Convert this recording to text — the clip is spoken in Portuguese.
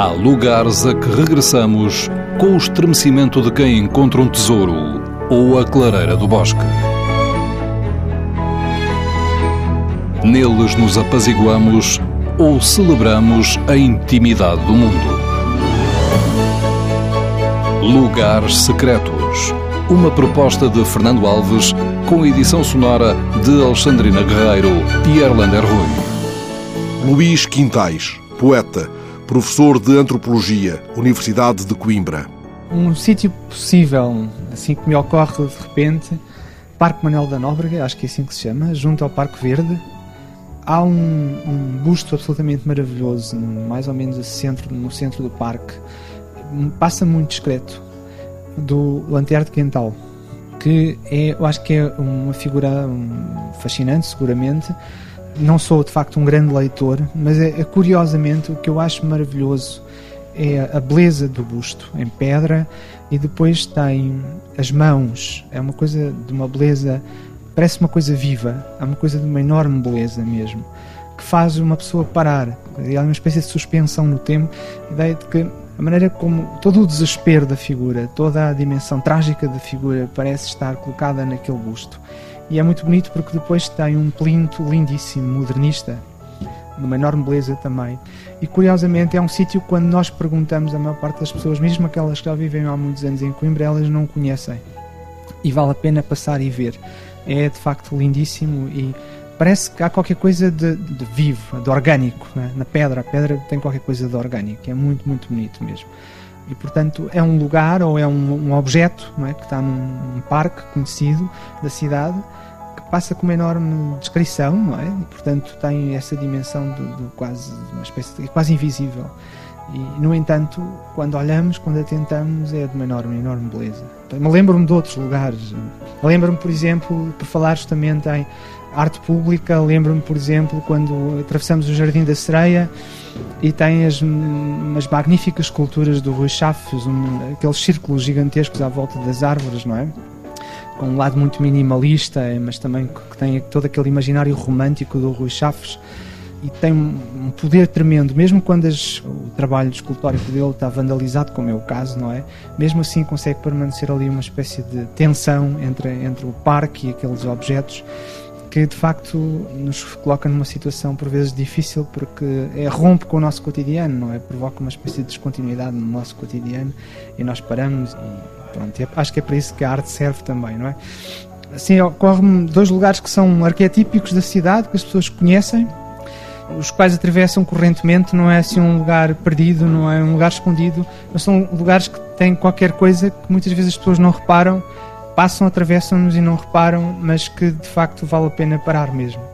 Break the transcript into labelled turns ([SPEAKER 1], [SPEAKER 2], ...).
[SPEAKER 1] Há lugares a que regressamos com o estremecimento de quem encontra um tesouro ou a clareira do bosque. Neles nos apaziguamos ou celebramos a intimidade do mundo. Lugares Secretos. Uma proposta de Fernando Alves com edição sonora de Alexandrina Guerreiro e Erlander Rui.
[SPEAKER 2] Luís Quintais, poeta, professor de Antropologia, Universidade de Coimbra.
[SPEAKER 3] Um sítio possível, assim que me ocorre de repente, Parque Manuel da Nóbrega, acho que é assim que se chama, junto ao Parque Verde. Há um, um busto absolutamente maravilhoso, mais ou menos centro, no centro do parque, passa muito discreto, do Lanterno Quental, que é, eu acho que é uma figura fascinante, seguramente. Não sou de facto um grande leitor, mas é, é curiosamente o que eu acho maravilhoso é a beleza do busto em pedra e depois tem as mãos, é uma coisa de uma beleza, parece uma coisa viva, é uma coisa de uma enorme beleza mesmo, que faz uma pessoa parar, é uma espécie de suspensão no tempo, a ideia de que a maneira como todo o desespero da figura, toda a dimensão trágica da figura parece estar colocada naquele busto. E é muito bonito porque depois tem um plinto lindíssimo, modernista, de uma enorme beleza também. E curiosamente é um sítio quando nós perguntamos a maior parte das pessoas, mesmo aquelas que já vivem há muitos anos em Coimbra, elas não conhecem. E vale a pena passar e ver. É de facto lindíssimo e parece que há qualquer coisa de, de vivo, de orgânico né? na pedra. A pedra tem qualquer coisa de orgânico, é muito, muito bonito mesmo. E portanto é um lugar ou é um, um objeto é? que está num, num, parque conhecido da cidade passa com uma enorme descrição, não é? E portanto tem essa dimensão de, de quase uma espécie de quase invisível. E, no entanto, quando olhamos, quando atentamos, é de uma enorme, enorme beleza. Me lembro-me de outros lugares. Lembro-me, por exemplo, por falar justamente em arte pública. Lembro-me, por exemplo, quando atravessamos o Jardim da Sereia e tem as, magníficas esculturas do Rui Chaves, um, aqueles círculos gigantescos à volta das árvores, não é? Com um lado muito minimalista, mas também que tem todo aquele imaginário romântico do Rui Chaves e tem um poder tremendo, mesmo quando as, o trabalho escultórico dele está vandalizado, como é o caso, não é? Mesmo assim consegue permanecer ali uma espécie de tensão entre, entre o parque e aqueles objetos que de facto nos coloca numa situação por vezes difícil porque é, rompe com o nosso cotidiano, não é? Provoca uma espécie de descontinuidade no nosso cotidiano e nós paramos e pronto, é, acho que é para isso que a arte serve também, não é? Assim, ocorre-me dois lugares que são arquetípicos da cidade, que as pessoas conhecem, os quais atravessam correntemente, não é assim um lugar perdido, não é um lugar escondido, mas são lugares que têm qualquer coisa que muitas vezes as pessoas não reparam passam, atravessam-nos e não reparam, mas que de facto vale a pena parar mesmo.